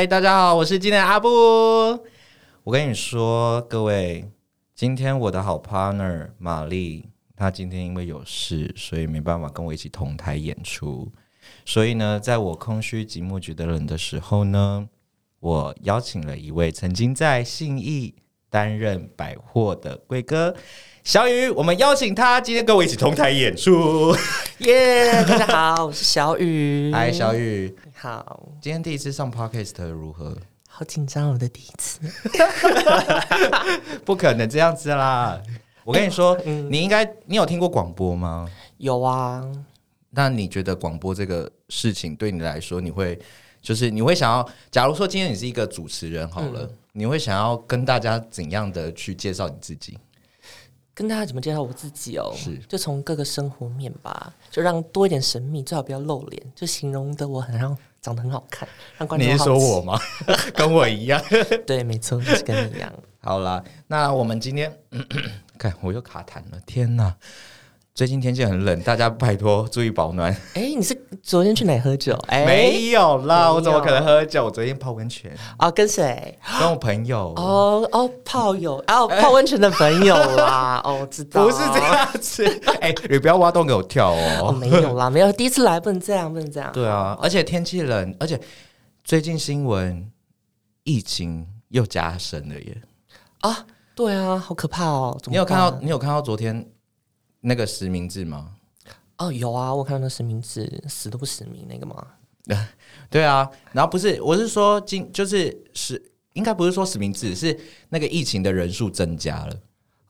嗨，大家好，我是今天阿布。我跟你说，各位，今天我的好 partner 玛丽，她今天因为有事，所以没办法跟我一起同台演出。所以呢，在我空虚寂寞觉得冷的时候呢，我邀请了一位曾经在信义担任百货的贵哥。小雨，我们邀请他今天跟我一起同台演出，耶大家好，我是小雨。嗨，小雨，你好。今天第一次上 Podcast 如何？好紧张，我的第一次。不可能这样子啦！我跟你说，你应该，你有听过广播吗？有啊。那你觉得广播这个事情对你来说，你会就是你会想要，假如说今天你是一个主持人好了，嗯、你会想要跟大家怎样的去介绍你自己？跟大家怎么介绍我自己哦？是，就从各个生活面吧，就让多一点神秘，最好不要露脸，就形容的我很像长得很好看，让观众。你是说我吗？跟我一样？对，没错，就是跟你一样。好啦，那我们今天，看我又卡痰了，天哪！最近天气很冷，大家拜托注意保暖。哎、欸，你是昨天去哪喝酒？哎、欸，没有啦，有我怎么可能喝酒？我昨天泡温泉。哦，跟谁？跟我朋友。哦哦，泡友，哦，泡温泉的朋友啦。哦，我知道。不是这样子。哎、欸，你不要挖洞给我跳哦。哦，没有啦，没有，第一次来不能这样，不能这样。对啊，而且天气冷，而且最近新闻疫情又加深了耶。啊，对啊，好可怕哦。你有看到？你有看到昨天？那个实名制吗？哦，有啊，我看到那实名制死都不实名那个吗？对啊，然后不是，我是说今就是是应该不是说实名制，是那个疫情的人数增加了。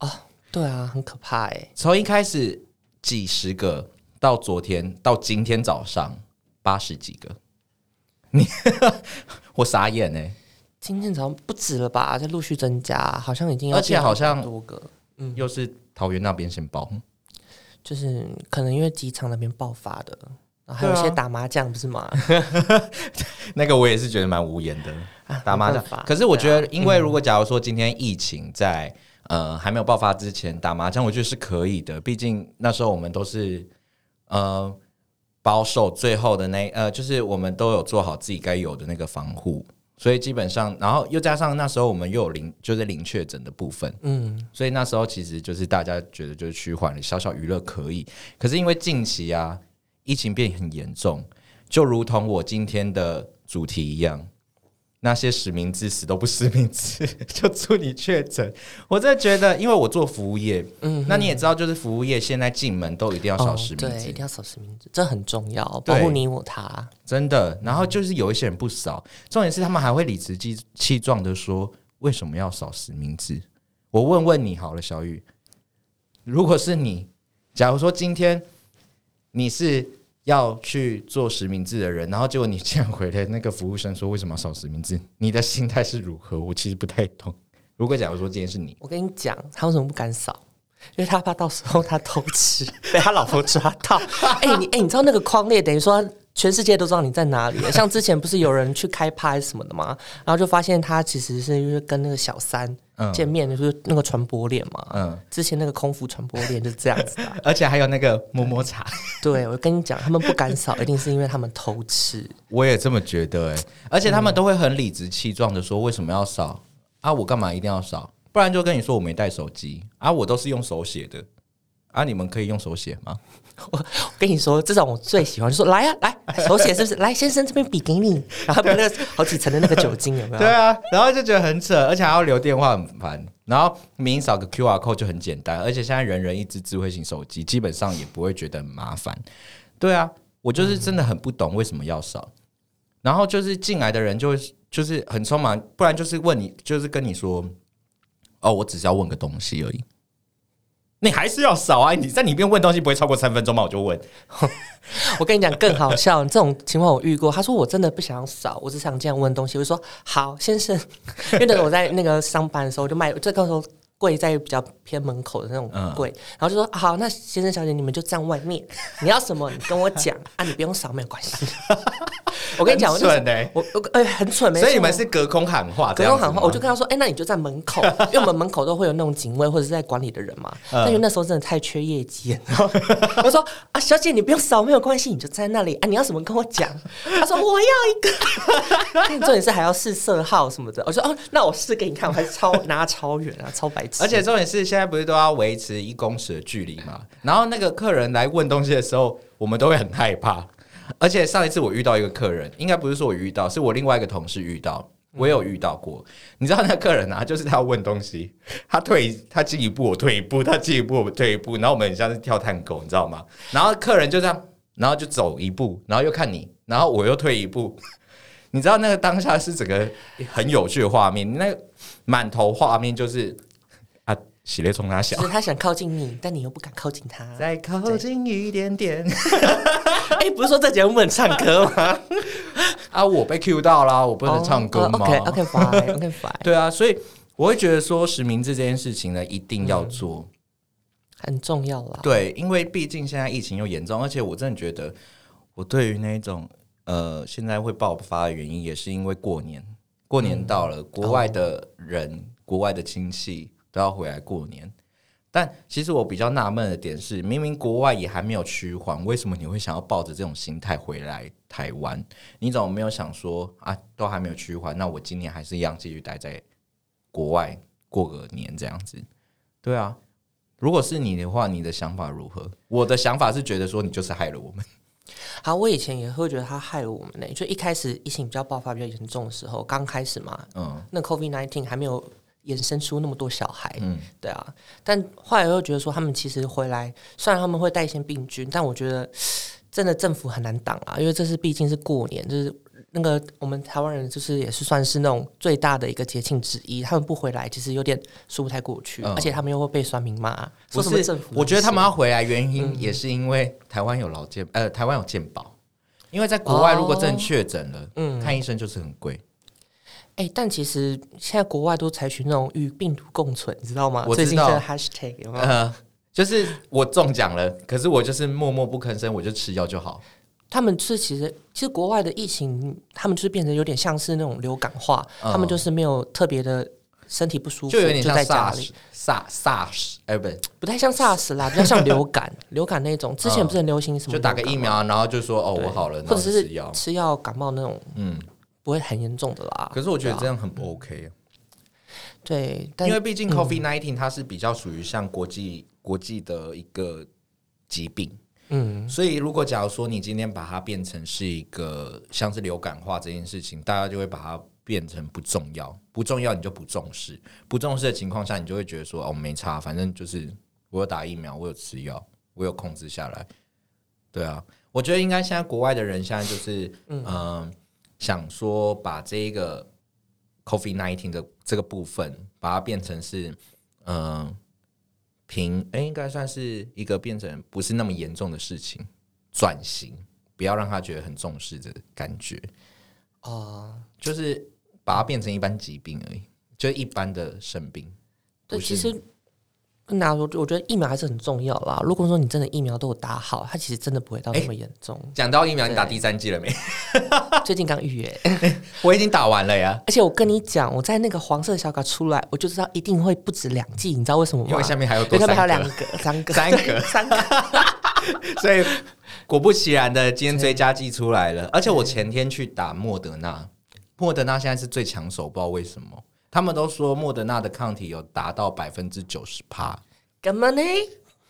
哦，对啊，很可怕哎。从一开始几十个，到昨天到今天早上八十几个，你 我傻眼哎！今天早上不止了吧？在陆续增加，好像已经有，而且好像多个，嗯，又是桃园那边先报。就是可能因为机场那边爆发的，还有一些打麻将，不是吗？那个我也是觉得蛮无言的，啊、打麻将。可是我觉得，因为如果假如说今天疫情在、嗯、呃还没有爆发之前打麻将，我觉得是可以的。毕竟那时候我们都是呃保守最后的那呃，就是我们都有做好自己该有的那个防护。所以基本上，然后又加上那时候我们又有零，就是零确诊的部分，嗯，所以那时候其实就是大家觉得就是趋缓了，小小娱乐可以。可是因为近期啊，疫情变很严重，就如同我今天的主题一样。那些实名制死都不实名制，就祝你确诊。我真的觉得，因为我做服务业，嗯，那你也知道，就是服务业现在进门都一定要扫实名制，哦，对，一定要扫实名制，这很重要，保护你我他。真的，然后就是有一些人不扫，重点是他们还会理直气壮的说，为什么要扫实名制？我问问你好了，小雨，如果是你，假如说今天你是。要去做实名制的人，然后结果你这样回来，那个服务生说：“为什么要扫实名制？”你的心态是如何？我其实不太懂。如果假如说今天是你，我跟你讲，他为什么不敢扫？因为他怕到时候他偷吃被他老婆抓到。哎、欸，你哎、欸，你知道那个框列等于说全世界都知道你在哪里？像之前不是有人去开拍什么的吗？然后就发现他其实是因为跟那个小三。见面的就是那个传播链嘛，嗯，之前那个空服传播链就是这样子的，而且还有那个摸摸茶。对，我跟你讲，他们不敢扫，一定是因为他们偷吃。我也这么觉得哎，而且他们都会很理直气壮的说，为什么要扫啊？我干嘛一定要扫？不然就跟你说我没带手机啊，我都是用手写的。啊！你们可以用手写吗？我跟你说，这种我最喜欢，就说来啊，来手写是不是？来，先生这边笔给你，然后把那个好几层的那个酒精有没有？对啊，然后就觉得很扯，而且还要留电话很烦。然后明扫个 QR code 就很简单，而且现在人人一支智慧型手机，基本上也不会觉得很麻烦。对啊，我就是真的很不懂为什么要扫。然后就是进来的人就就是很匆忙，不然就是问你，就是跟你说，哦，我只是要问个东西而已。你还是要扫啊！你在里面问东西不会超过三分钟吗？我就问。我跟你讲更好笑，这种情况我遇过。他说我真的不想扫，我只想这样问东西。我就说好，先生，因为那时候我在那个上班的时候我就卖，这个时候柜在比较偏门口的那种柜，嗯、然后就说好，那先生小姐你们就站外面，你要什么你跟我讲啊，你不用扫没有关系。我跟你讲，我蠢的，我我哎很蠢，没。所以你们是隔空喊话，隔空喊话，我就跟他说，哎，那你就在门口，因为我们门口都会有那种警卫或者是在管理的人嘛。但因为那时候真的太缺业绩，我说啊，小姐你不用扫，没有关系，你就在那里啊，你要什么跟我讲。他说我要一个，重点是还要试色号什么的。我说哦，那我试给你看，我还是超拿超远啊，超白痴。而且重点是现在不是都要维持一公尺的距离嘛？然后那个客人来问东西的时候，我们都会很害怕。而且上一次我遇到一个客人，应该不是说我遇到，是我另外一个同事遇到，我也有遇到过。你知道那个客人啊，就是他问东西，他退他进一步，我退一步，他进一步，我退一步，然后我们很像是跳探狗，你知道吗？然后客人就这样，然后就走一步，然后又看你，然后我又退一步。你知道那个当下是整个很有趣的画面，那个满头画面就是。喜列从他小，就是他想靠近你，但你又不敢靠近他。再靠近一点点。哎、欸，不是说这节目不能唱歌吗？啊，我被 Q 到啦，我不能唱歌吗？OK，OK，fine，OK，fine。Fine 对啊，所以我会觉得说实名制这件事情呢，一定要做，嗯、很重要啦。对，因为毕竟现在疫情又严重，而且我真的觉得，我对于那种呃现在会爆发的原因，也是因为过年，过年到了，嗯、国外的人，哦、国外的亲戚。都要回来过年，但其实我比较纳闷的点是，明明国外也还没有趋缓，为什么你会想要抱着这种心态回来台湾？你怎么没有想说啊，都还没有趋缓，那我今年还是一样继续待在国外过个年这样子？对啊，如果是你的话，你的想法如何？我的想法是觉得说，你就是害了我们。好，我以前也会觉得他害了我们呢。就一开始疫情比较爆发比较严重的时候，刚开始嘛，嗯，那 COVID nineteen 还没有。衍生出那么多小孩，嗯，对啊，但后来又觉得说，他们其实回来，虽然他们会带一些病菌，但我觉得 真的政府很难挡啊，因为这是毕竟是过年，就是那个我们台湾人就是也是算是那种最大的一个节庆之一，他们不回来，其实有点说不太过去，嗯、而且他们又会被酸民骂。不是政府，我觉得他们要回来原因也是因为台湾有劳健，呃，台湾有健保，因为在国外如果真的确诊了，嗯，看医生就是很贵。哎、欸，但其实现在国外都采取那种与病毒共存，你知道吗？我知道最近这个 hashtag 有没有？呃，就是我中奖了，可是我就是默默不吭声，我就吃药就好。他们是其实其实国外的疫情，他们就是变成有点像是那种流感化，嗯、他们就是没有特别的身体不舒服，就有点像 SARS SARS，哎不，不太像 SARS 啦，比较像流感流感那种。之前不是很流行什么？就打个疫苗，然后就说哦我好了，或者是吃药感冒那种，嗯。不会很严重的啦。可是我觉得这样很不 OK 啊。对，因为毕竟 COVID-19 它是比较属于像国际国际的一个疾病，嗯，所以如果假如说你今天把它变成是一个像是流感化这件事情，大家就会把它变成不重要，不重要你就不重视，不重视的情况下，你就会觉得说哦没差，反正就是我有打疫苗，我有吃药，我有控制下来。对啊，我觉得应该现在国外的人现在就是嗯。呃想说把这一个 COVID-19 的这个部分，把它变成是嗯、呃、平，哎、欸，应该算是一个变成不是那么严重的事情，转型，不要让他觉得很重视的感觉啊，uh, 就是把它变成一般疾病而已，就一般的生病。对，其实。跟大家说，我觉得疫苗还是很重要啦。如果说你真的疫苗都有打好，它其实真的不会到那么严重。讲、欸、到疫苗，你打第三剂了没？最近刚预约，我已经打完了呀。而且我跟你讲，我在那个黄色小卡出来，我就知道一定会不止两剂。你知道为什么吗？因为下面还有多，下面还有两个、三个、三个、三个。所以果不其然的，今天追加剂出来了。而且我前天去打莫德纳，莫德纳现在是最抢手，不知道为什么。他们都说莫德纳的抗体有达到百分之九十趴，干嘛呢？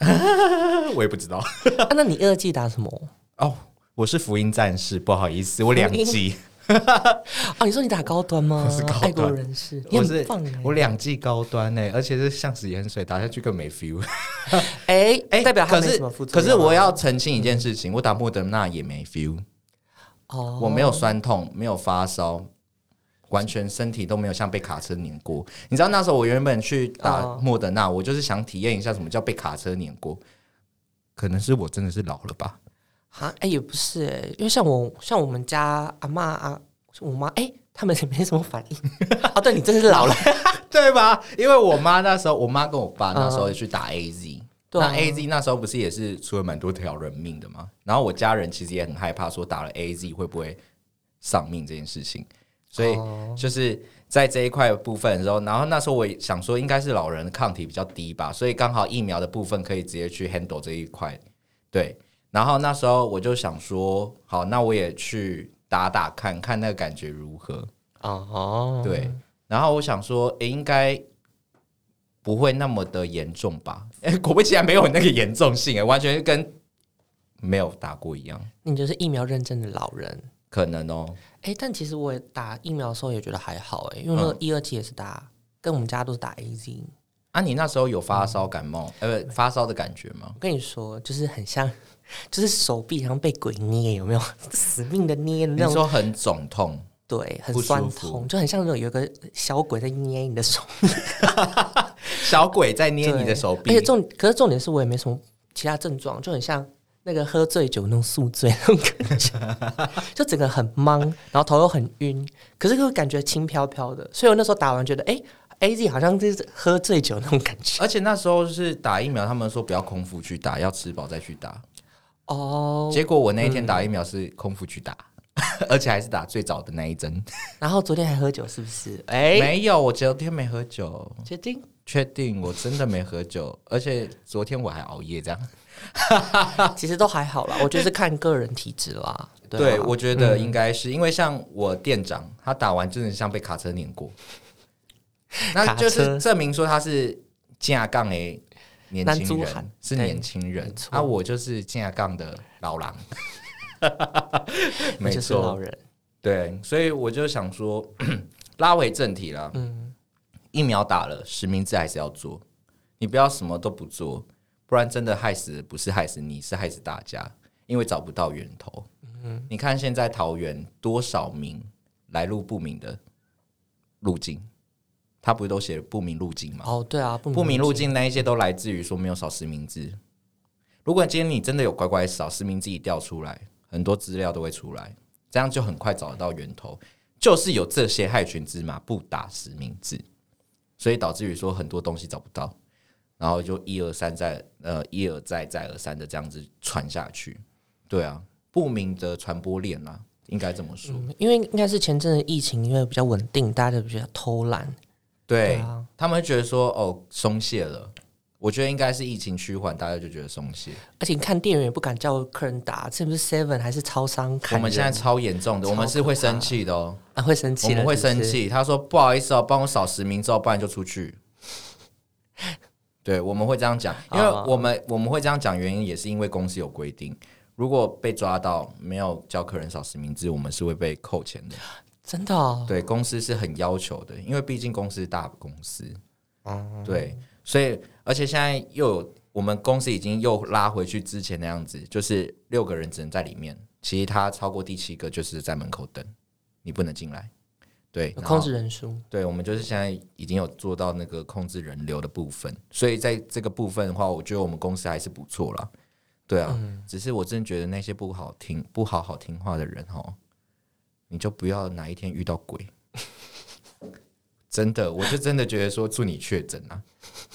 我也不知道。啊、那你二剂打什么？哦，我是福音战士，不好意思，我两剂。哦，你说你打高端吗？我是高端，爱国人士，我是我两剂高端呢，而且是像食盐水打下去更没 feel。哎哎、欸，代表他没什么副作用。可是我要澄清一件事情，嗯、我打莫德纳也没 feel。哦，我没有酸痛，没有发烧。完全身体都没有像被卡车碾过，你知道那时候我原本去打莫德纳，我就是想体验一下什么叫被卡车碾过。可能是我真的是老了吧？啊，哎、欸，也不是哎、欸，因为像我像我们家阿妈啊，我妈哎、欸，他们也没什么反应。哦，对，你真是老了，对吧？因为我妈那时候，我妈跟我爸那时候也去打 AZ，、嗯、那 AZ 那时候不是也是出了蛮多条人命的吗？然后我家人其实也很害怕，说打了 AZ 会不会？丧命这件事情，所以就是在这一块部分的时候，然后那时候我也想说，应该是老人抗体比较低吧，所以刚好疫苗的部分可以直接去 handle 这一块，对。然后那时候我就想说，好，那我也去打打看看那个感觉如何哦，对。然后我想说，诶，应该不会那么的严重吧？诶，果不其然没有那个严重性，诶，完全跟没有打过一样。你就是疫苗认证的老人，可能哦。诶，但其实我打疫苗的时候也觉得还好，诶，因为那个一二剂也是打，嗯、跟我们家都是打 AZ。啊，你那时候有发烧感冒，呃、嗯，发烧的感觉吗？我跟你说，就是很像，就是手臂好像被鬼捏，有没有？死命的捏的那种，你说很肿痛。对，很酸痛，就很像那种有个小鬼在捏你的手，小鬼在捏你的手臂。而且重，可是重点是我也没什么其他症状，就很像那个喝醉酒那种宿醉那种感觉，就整个很懵，然后头又很晕，可是又感觉轻飘飘的。所以我那时候打完觉得，哎，AZ 好像就是喝醉酒那种感觉。而且那时候是打疫苗，他们说不要空腹去打，要吃饱再去打。哦，结果我那一天打疫苗是空腹去打。而且还是打最早的那一针，然后昨天还喝酒是不是？哎，没有，我昨天没喝酒，确定？确定，我真的没喝酒，而且昨天我还熬夜，这样，其实都还好啦。我觉得是看个人体质啦。对，对，我觉得应该是、嗯、因为像我店长，他打完真的像被卡车碾过，那就是证明说他是架杠诶年轻人，是年轻人，啊，我就是架杠的老狼。没错，老人对，所以我就想说，拉回正题了。嗯，疫苗打了，实名制还是要做。你不要什么都不做，不然真的害死不是害死你，是害死大家，因为找不到源头。嗯，你看现在桃园多少名来路不明的路径，他不是都写不明路径吗？哦，对啊，不明路径那一些都来自于说没有扫实名制。如果今天你真的有乖乖扫实名制，一调出来。很多资料都会出来，这样就很快找得到源头。就是有这些害群之马不打实名制，所以导致于说很多东西找不到，然后就一而三再呃一而再再而三的这样子传下去。对啊，不明的传播链啊，应该这么说。嗯，因为应该是前阵子疫情因为比较稳定，大家就比较偷懒。对，他们会觉得说哦松懈了。我觉得应该是疫情趋缓，大家就觉得松懈。而且你看，店员也不敢叫客人打，是不是 Seven 还是超商？我们现在超严重的，我们是会生气的哦，啊，会生气，我们会生气。他说不好意思哦，帮我扫实名之后，不然就出去。对，我们会这样讲，因为我们我们会这样讲，原因也是因为公司有规定，如果被抓到没有叫客人扫实名制，我们是会被扣钱的。真的哦？对，公司是很要求的，因为毕竟公司是大公司。嗯，对。所以，而且现在又有我们公司已经又拉回去之前那样子，就是六个人只能在里面，其他超过第七个就是在门口等，你不能进来。对，控制人数。对，我们就是现在已经有做到那个控制人流的部分，所以在这个部分的话，我觉得我们公司还是不错啦。对啊，嗯、只是我真的觉得那些不好听、不好好听话的人哦，你就不要哪一天遇到鬼。真的，我就真的觉得说祝你确诊啊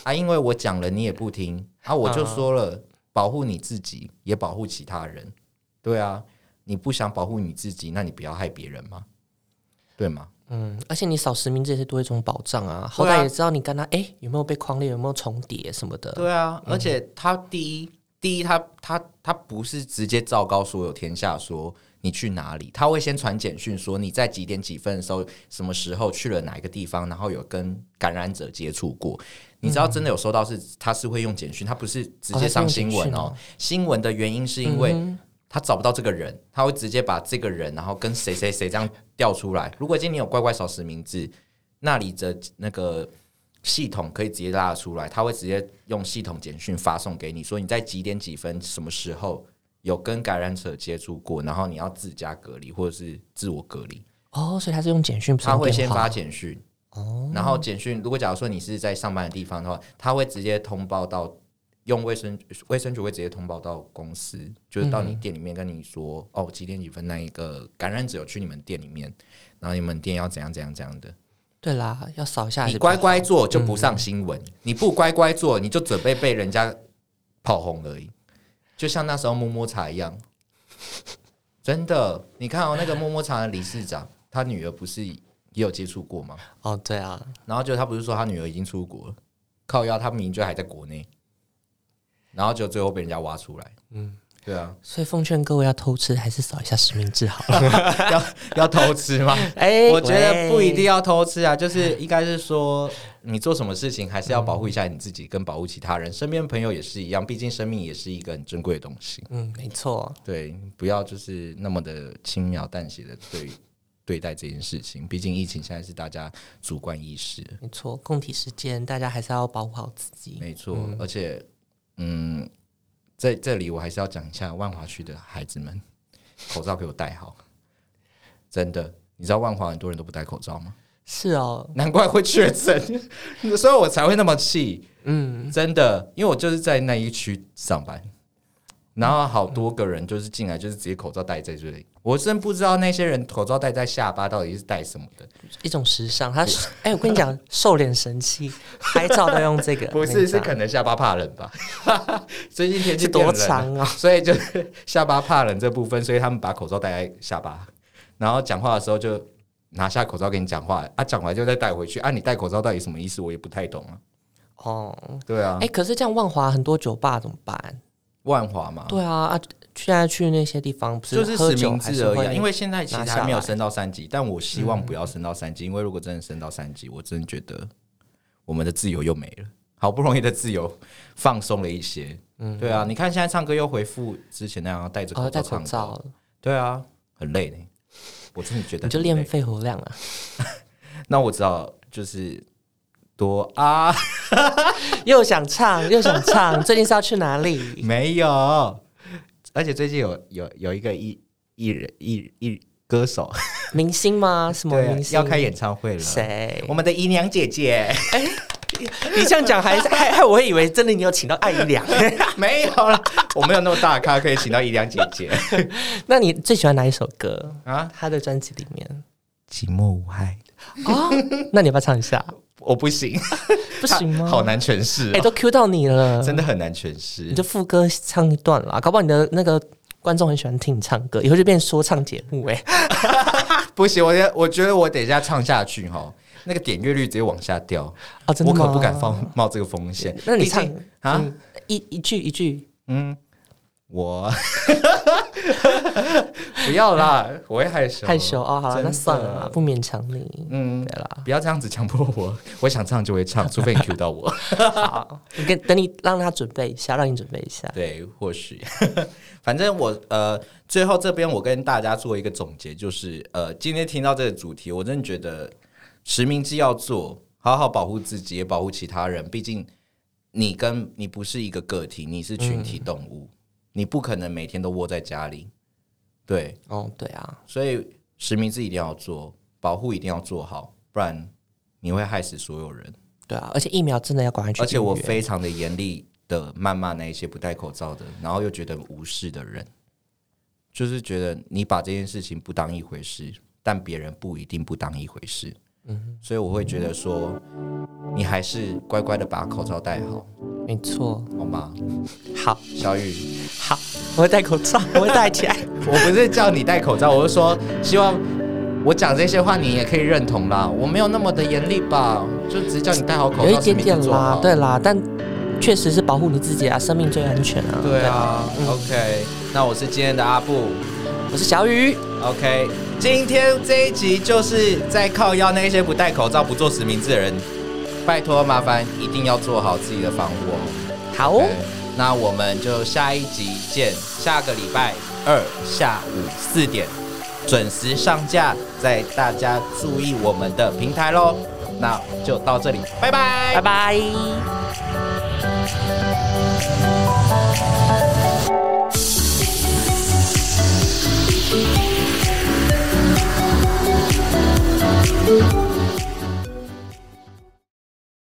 啊！因为我讲了你也不听啊，我就说了保护你自己也保护其他人，对啊，你不想保护你自己，那你不要害别人嘛，对吗？嗯，而且你扫实名制也是多一种保障啊，好歹也知道你跟他哎、欸、有没有被框列，有没有重叠什么的，对啊，而且他第一第一他他他不是直接昭告所有天下说。你去哪里？他会先传简讯说你在几点几分的时候，什么时候去了哪一个地方，然后有跟感染者接触过。你知道真的有收到是，他是会用简讯，他不是直接上新闻哦。新闻的原因是因为他找不到这个人，他会直接把这个人，然后跟谁谁谁这样调出来。如果今天你有乖乖少实名制，那里的那个系统可以直接拉出来，他会直接用系统简讯发送给你，说你在几点几分什么时候。有跟感染者接触过，然后你要自家隔离或者是自我隔离哦，所以他是用简讯，他会先发简讯哦，然后简讯如果假如说你是在上班的地方的话，他会直接通报到用卫生卫生局会直接通报到公司，就是到你店里面跟你说、嗯、哦几点几分那一个感染者有去你们店里面，然后你们店要怎样怎样怎样的。对啦，要扫一下，你乖乖做就不上新闻，嗯、你不乖乖做你就准备被人家炮轰而已。就像那时候摸摸茶一样，真的，你看哦，那个摸摸茶的理事长，他女儿不是也有接触过吗？哦，对啊，然后就他不是说他女儿已经出国了，靠腰，他明明就还在国内，然后就最后被人家挖出来，嗯。对啊，所以奉劝各位要偷吃还是扫一下实名制好了 要要偷吃吗？哎、欸，我觉得不一定要偷吃啊，就是应该是说你做什么事情还是要保护一下你自己，跟保护其他人，嗯、身边朋友也是一样，毕竟生命也是一个很珍贵的东西。嗯，没错，对，不要就是那么的轻描淡写的对对待这件事情，毕竟疫情现在是大家主观意识。没错，共体时间，大家还是要保护好自己。没错，嗯、而且，嗯。在这里，我还是要讲一下万华区的孩子们，口罩给我戴好。真的，你知道万华很多人都不戴口罩吗？是哦，难怪会确诊，所以我才会那么气。嗯，真的，因为我就是在那一区上班。然后好多个人就是进来，就是直接口罩戴在这里。我真不知道那些人口罩戴在下巴到底是戴什么的，一种时尚。他是 哎，我跟你讲，瘦脸神器，拍照都用这个。不是，是可能下巴怕冷吧？最近天气多长啊？所以就是下巴怕冷这部分，所以他们把口罩戴在下巴，然后讲话的时候就拿下口罩跟你讲话啊，讲完就再戴回去啊。你戴口罩到底什么意思？我也不太懂啊。哦，对啊。哎，可是这样万华很多酒吧怎么办？万华嘛，对啊啊！现在去那些地方不是就是实名制而已，因为现在其实还没有升到三级，但我希望不要升到三级，嗯、因为如果真的升到三级，我真的觉得我们的自由又没了，好不容易的自由放松了一些。嗯，对啊，你看现在唱歌又回复之前那样戴着口罩唱歌，哦、对啊，很累呢。我真的觉得你就练肺活量啊。那我知道，就是。多啊！又想唱又想唱，最近是要去哪里？没有，而且最近有有有一个艺艺人艺艺歌手明星吗？什么明星要开演唱会了？谁？我们的姨娘姐姐。哎，你这样讲还还还，我会以为真的你有请到艾姨娘。没有了，我没有那么大咖可以请到姨娘姐姐。那你最喜欢哪一首歌啊？他的专辑里面《寂寞无害》哦，那你要不要唱一下？我不行，不行吗？好难诠释，哎，都 Q 到你了，真的很难诠释。你就副歌唱一段啦，搞不好你的那个观众很喜欢听你唱歌，以后就变说唱节目哎。不行，我我觉得我等一下唱下去哈，那个点阅率直接往下掉啊！真的吗？我可不敢放冒这个风险。那你唱啊，一一句一句，嗯。我 不要啦，我会害羞。害羞哦，好了，那算了，不勉强你。嗯，对啦，不要这样子强迫我，我想唱就会唱，除非你 cue 到我。好，你跟等你让他准备一下，让你准备一下。对，或许，反正我呃，最后这边我跟大家做一个总结，就是呃，今天听到这个主题，我真的觉得实名制要做，好好保护自己，也保护其他人。毕竟你跟你不是一个个体，你是群体动物。嗯你不可能每天都窝在家里，对，哦，对啊，所以实名制一定要做，保护一定要做好，不然你会害死所有人。对啊，而且疫苗真的要赶快去。而且我非常的严厉的谩骂那一些不戴口罩的，然后又觉得无视的人，就是觉得你把这件事情不当一回事，但别人不一定不当一回事。嗯，所以我会觉得说，你还是乖乖的把口罩戴好。没错，好吗？好，小雨，好，我会戴口罩，我会戴起来。我不是叫你戴口罩，我是说，希望我讲这些话你也可以认同啦。我没有那么的严厉吧，就只是叫你戴好口罩，有一点点啦，对啦，但确实是保护你自己啊，生命最安全啊。对啊，，OK，那我是今天的阿布，我是小雨，OK，今天这一集就是在靠腰那些不戴口罩、不做实名制的人。拜托，麻烦一定要做好自己的防护哦。好哦，那我们就下一集见，下个礼拜二下午四点准时上架，在大家注意我们的平台喽。那就到这里，拜拜，拜拜。